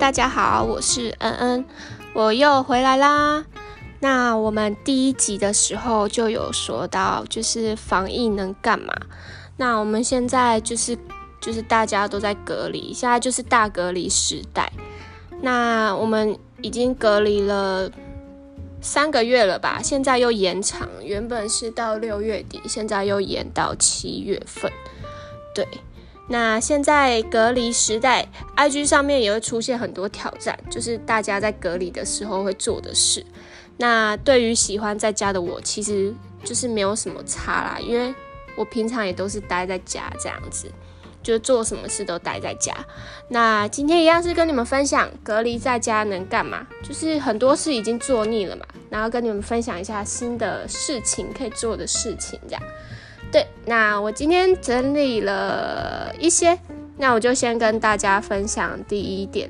大家好，我是恩恩，我又回来啦。那我们第一集的时候就有说到，就是防疫能干嘛？那我们现在就是就是大家都在隔离，现在就是大隔离时代。那我们已经隔离了三个月了吧？现在又延长，原本是到六月底，现在又延到七月份。对。那现在隔离时代，IG 上面也会出现很多挑战，就是大家在隔离的时候会做的事。那对于喜欢在家的我，其实就是没有什么差啦，因为我平常也都是待在家这样子，就做什么事都待在家。那今天一样是跟你们分享隔离在家能干嘛，就是很多事已经做腻了嘛，然后跟你们分享一下新的事情可以做的事情这样。对，那我今天整理了一些，那我就先跟大家分享第一点。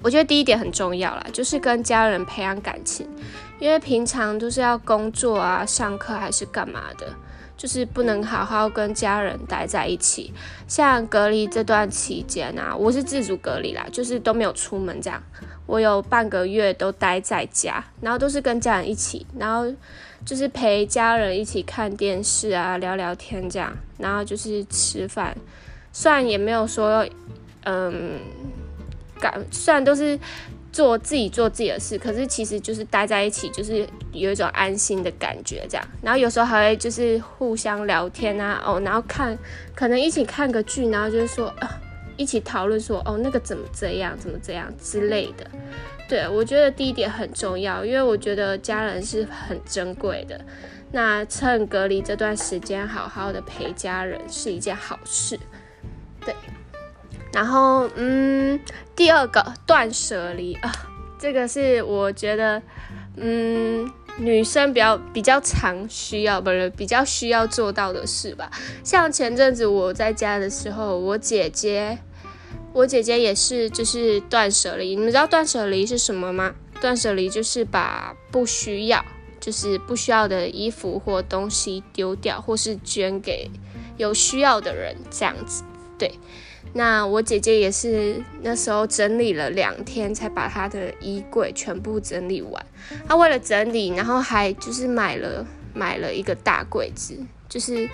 我觉得第一点很重要啦，就是跟家人培养感情，因为平常都是要工作啊、上课还是干嘛的，就是不能好好跟家人待在一起。像隔离这段期间啊，我是自主隔离啦，就是都没有出门这样，我有半个月都待在家，然后都是跟家人一起，然后。就是陪家人一起看电视啊，聊聊天这样，然后就是吃饭，虽然也没有说，嗯，感虽然都是做自己做自己的事，可是其实就是待在一起，就是有一种安心的感觉这样。然后有时候还会就是互相聊天啊，哦，然后看可能一起看个剧，然后就是说啊，一起讨论说哦那个怎么这样，怎么这样之类的。对，我觉得第一点很重要，因为我觉得家人是很珍贵的。那趁隔离这段时间，好好的陪家人是一件好事。对，然后嗯，第二个断舍离啊，这个是我觉得嗯女生比较比较常需要，不是比较需要做到的事吧。像前阵子我在家的时候，我姐姐。我姐姐也是，就是断舍离。你们知道断舍离是什么吗？断舍离就是把不需要，就是不需要的衣服或东西丢掉，或是捐给有需要的人，这样子。对，那我姐姐也是那时候整理了两天，才把她的衣柜全部整理完。她为了整理，然后还就是买了买了一个大柜子，就是。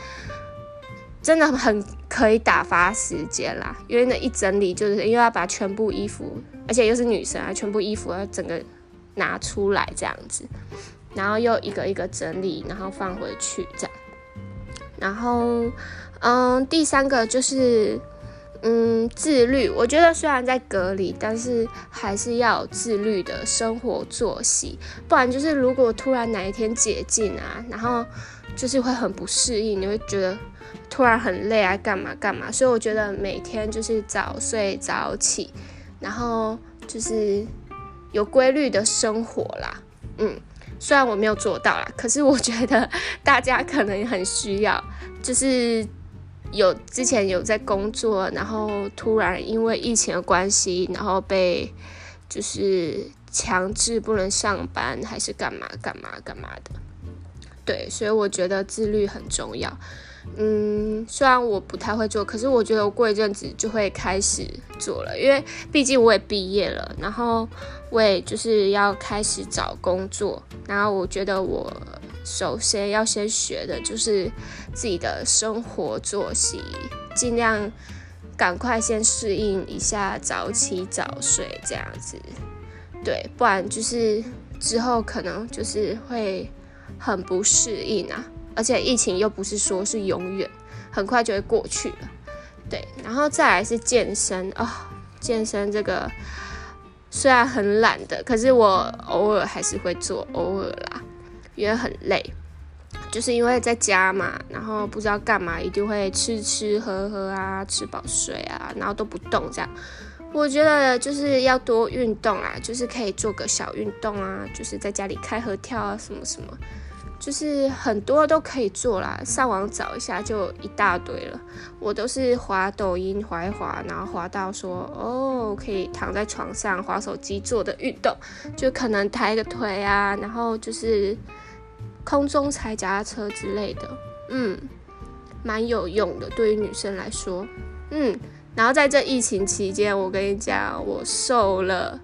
真的很可以打发时间啦，因为那一整理就是因为要把全部衣服，而且又是女生啊，全部衣服要整个拿出来这样子，然后又一个一个整理，然后放回去这样。然后，嗯，第三个就是嗯自律。我觉得虽然在隔离，但是还是要有自律的生活作息，不然就是如果突然哪一天解禁啊，然后就是会很不适应，你会觉得。突然很累啊，干嘛干嘛？所以我觉得每天就是早睡早起，然后就是有规律的生活啦。嗯，虽然我没有做到啦，可是我觉得大家可能很需要。就是有之前有在工作，然后突然因为疫情的关系，然后被就是强制不能上班，还是干嘛干嘛干嘛的。对，所以我觉得自律很重要。嗯，虽然我不太会做，可是我觉得我过一阵子就会开始做了，因为毕竟我也毕业了，然后我也就是要开始找工作，然后我觉得我首先要先学的就是自己的生活作息，尽量赶快先适应一下早起早睡这样子，对，不然就是之后可能就是会很不适应啊。而且疫情又不是说是永远，很快就会过去了，对。然后再来是健身啊，健身这个虽然很懒的，可是我偶尔还是会做，偶尔啦，因为很累，就是因为在家嘛，然后不知道干嘛，一定会吃吃喝喝啊，吃饱睡啊，然后都不动这样。我觉得就是要多运动啊，就是可以做个小运动啊，就是在家里开合跳啊，什么什么。就是很多都可以做啦，上网找一下就一大堆了。我都是滑抖音滑一滑，然后滑到说哦，可以躺在床上滑手机做的运动，就可能抬个腿啊，然后就是空中踩脚踏车之类的，嗯，蛮有用的，对于女生来说，嗯。然后在这疫情期间，我跟你讲，我瘦了，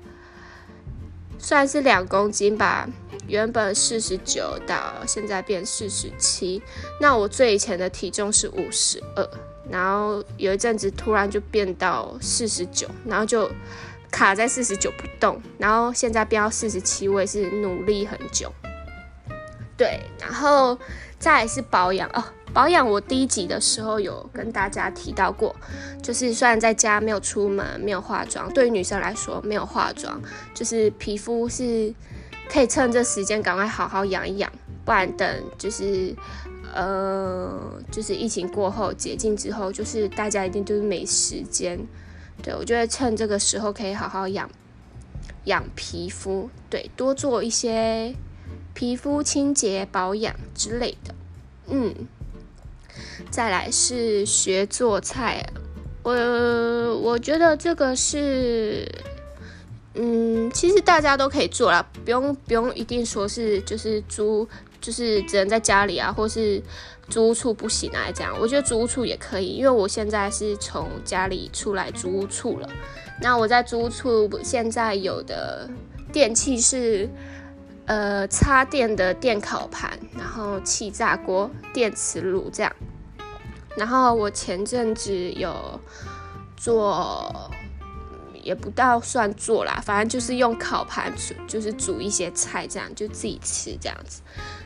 算是两公斤吧，原本四十九到现在变四十七。那我最以前的体重是五十二，然后有一阵子突然就变到四十九，然后就卡在四十九不动，然后现在变到四十七，我也是努力很久。对，然后再是保养哦。保养我第一集的时候有跟大家提到过，就是虽然在家没有出门，没有化妆，对于女生来说没有化妆，就是皮肤是可以趁这时间赶快好好养一养，不然等就是呃就是疫情过后解禁之后，就是大家一定就是没时间。对我觉得趁这个时候可以好好养养皮肤，对，多做一些皮肤清洁保养之类的，嗯。再来是学做菜，我我觉得这个是，嗯，其实大家都可以做啦，不用不用一定说是就是租，就是只能在家里啊，或是租屋处不行啊这样。我觉得租屋处也可以，因为我现在是从家里出来租屋处了。那我在租屋处现在有的电器是，呃，插电的电烤盘，然后气炸锅、电磁炉这样。然后我前阵子有做，也不到算做啦，反正就是用烤盘煮，就是煮一些菜，这样就自己吃这样子。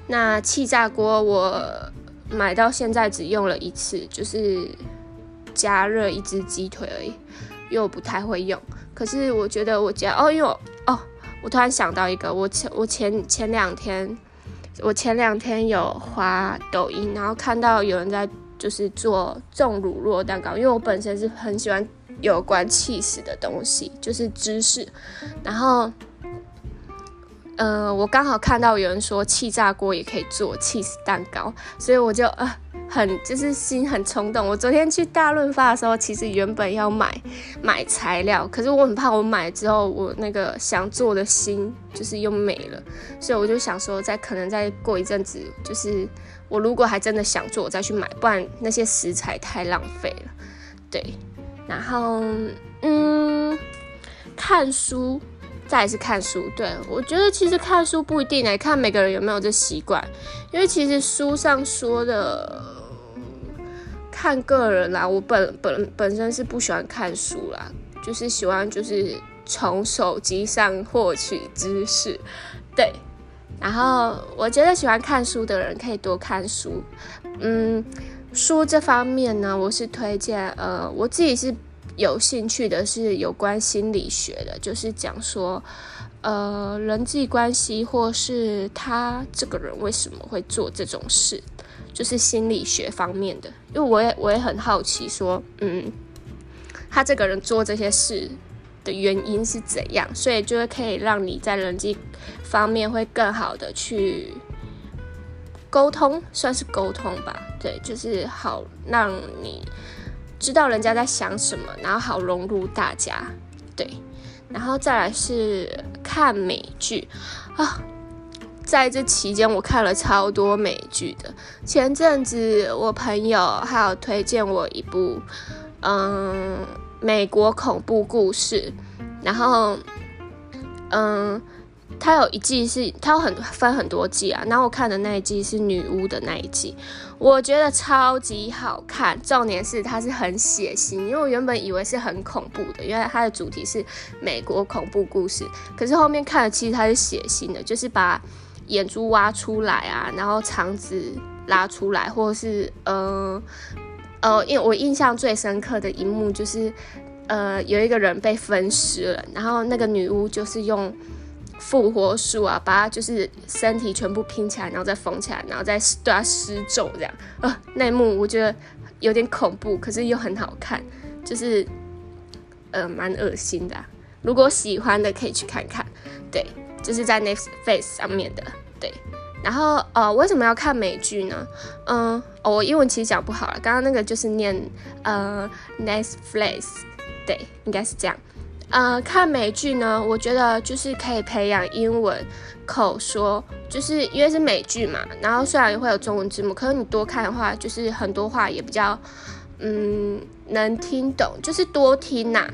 那气炸锅我买到现在只用了一次，就是加热一只鸡腿而已，因为我不太会用。可是我觉得我家哦，因为哦，我突然想到一个，我前我前前两天，我前两天有发抖音，然后看到有人在。就是做重乳酪蛋糕，因为我本身是很喜欢有关气死的东西，就是芝士。然后，呃，我刚好看到有人说气炸锅也可以做气死蛋糕，所以我就呃很就是心很冲动。我昨天去大润发的时候，其实原本要买买材料，可是我很怕我买之后我那个想做的心就是又没了，所以我就想说，再可能再过一阵子就是。我如果还真的想做，我再去买，不然那些食材太浪费了。对，然后嗯，看书，再是看书。对我觉得其实看书不一定来看每个人有没有这习惯，因为其实书上说的看个人啦。我本本本身是不喜欢看书啦，就是喜欢就是从手机上获取知识。对。然后我觉得喜欢看书的人可以多看书，嗯，书这方面呢，我是推荐，呃，我自己是有兴趣的，是有关心理学的，就是讲说，呃，人际关系或是他这个人为什么会做这种事，就是心理学方面的，因为我也我也很好奇，说，嗯，他这个人做这些事。的原因是怎样，所以就会可以让你在人际方面会更好的去沟通，算是沟通吧。对，就是好让你知道人家在想什么，然后好融入大家。对，然后再来是看美剧啊，在这期间我看了超多美剧的。前阵子我朋友还有推荐我一部，嗯。美国恐怖故事，然后，嗯，它有一季是它有很分很多季啊，然后我看的那一季是女巫的那一季，我觉得超级好看，重点是它是很血腥，因为我原本以为是很恐怖的，因为它的主题是美国恐怖故事，可是后面看了其实它是血腥的，就是把眼珠挖出来啊，然后肠子拉出来，或是嗯。呃，因为我印象最深刻的一幕就是，呃，有一个人被分尸了，然后那个女巫就是用复活术啊，把他就是身体全部拼起来，然后再缝起来，然后再对他施咒这样。呃，那一幕我觉得有点恐怖，可是又很好看，就是呃蛮恶心的。如果喜欢的可以去看看，对，就是在 Netflix 上面的，对。然后，呃，为什么要看美剧呢？嗯，我英文其实讲不好了。刚刚那个就是念，呃，Netflix，对，应该是这样。呃，看美剧呢，我觉得就是可以培养英文口说，就是因为是美剧嘛。然后虽然会有中文字幕，可是你多看的话，就是很多话也比较，嗯，能听懂，就是多听呐，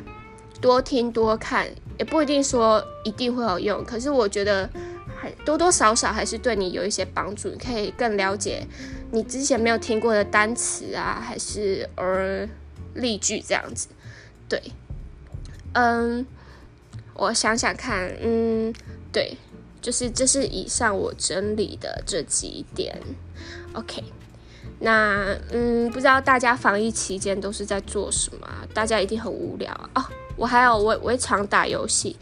多听多看，也不一定说一定会有用，可是我觉得还多多少少还是对你有一些帮助，你可以更了解你之前没有听过的单词啊，还是而例句这样子，对，嗯，我想想看，嗯，对，就是这是以上我整理的这几点，OK。那嗯，不知道大家防疫期间都是在做什么？大家一定很无聊啊！哦，我还有我我也常打游戏，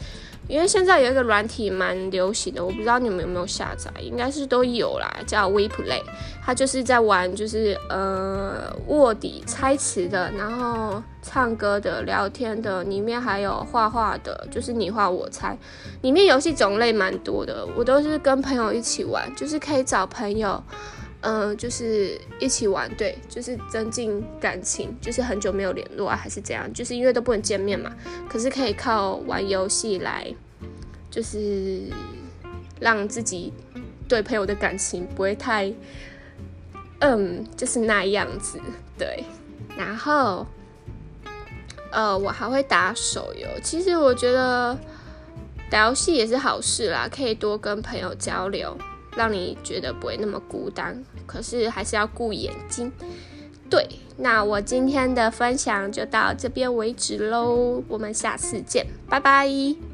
因为现在有一个软体蛮流行的，我不知道你们有没有下载，应该是都有啦，叫 WePlay，它就是在玩就是呃卧底猜词的，然后唱歌的、聊天的，里面还有画画的，就是你画我猜，里面游戏种类蛮多的，我都是跟朋友一起玩，就是可以找朋友。嗯，就是一起玩，对，就是增进感情，就是很久没有联络啊，还是怎样？就是因为都不能见面嘛，可是可以靠玩游戏来，就是让自己对朋友的感情不会太，嗯，就是那样子，对。然后，呃，我还会打手游，其实我觉得打游戏也是好事啦，可以多跟朋友交流。让你觉得不会那么孤单，可是还是要顾眼睛。对，那我今天的分享就到这边为止喽，我们下次见，拜拜。